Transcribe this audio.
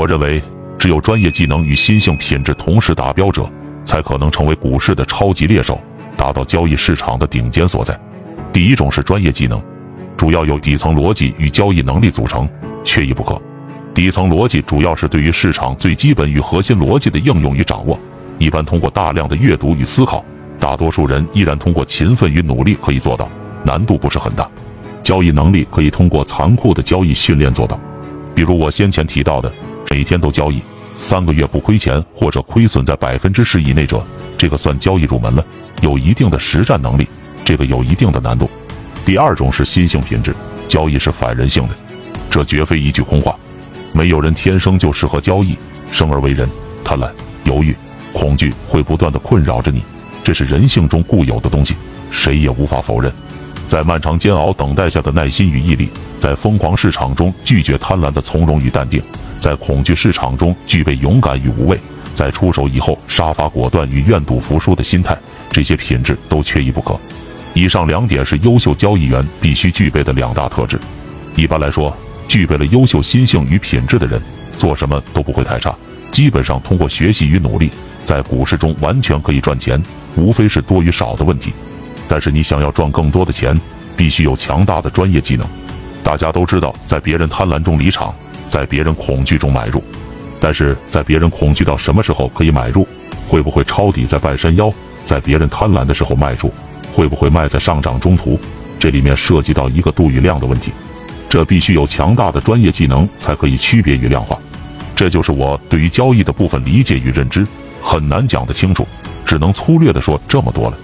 我认为，只有专业技能与心性品质同时达标者，才可能成为股市的超级猎手，达到交易市场的顶尖所在。第一种是专业技能，主要由底层逻辑与交易能力组成，缺一不可。底层逻辑主要是对于市场最基本与核心逻辑的应用与掌握，一般通过大量的阅读与思考，大多数人依然通过勤奋与努力可以做到，难度不是很大。交易能力可以通过残酷的交易训练做到，比如我先前提到的，每天都交易，三个月不亏钱或者亏损在百分之十以内者，这个算交易入门了，有一定的实战能力，这个有一定的难度。第二种是心性品质，交易是反人性的，这绝非一句空话。没有人天生就适合交易，生而为人，贪婪、犹豫、恐惧会不断的困扰着你，这是人性中固有的东西，谁也无法否认。在漫长煎熬等待下的耐心与毅力，在疯狂市场中拒绝贪婪的从容与淡定，在恐惧市场中具备勇敢与无畏，在出手以后杀伐果断与愿赌服输的心态，这些品质都缺一不可。以上两点是优秀交易员必须具备的两大特质。一般来说。具备了优秀心性与品质的人，做什么都不会太差。基本上通过学习与努力，在股市中完全可以赚钱，无非是多与少的问题。但是你想要赚更多的钱，必须有强大的专业技能。大家都知道，在别人贪婪中离场，在别人恐惧中买入。但是在别人恐惧到什么时候可以买入，会不会抄底在半山腰？在别人贪婪的时候卖出，会不会卖在上涨中途？这里面涉及到一个度与量的问题。这必须有强大的专业技能才可以区别与量化，这就是我对于交易的部分理解与认知，很难讲得清楚，只能粗略的说这么多了。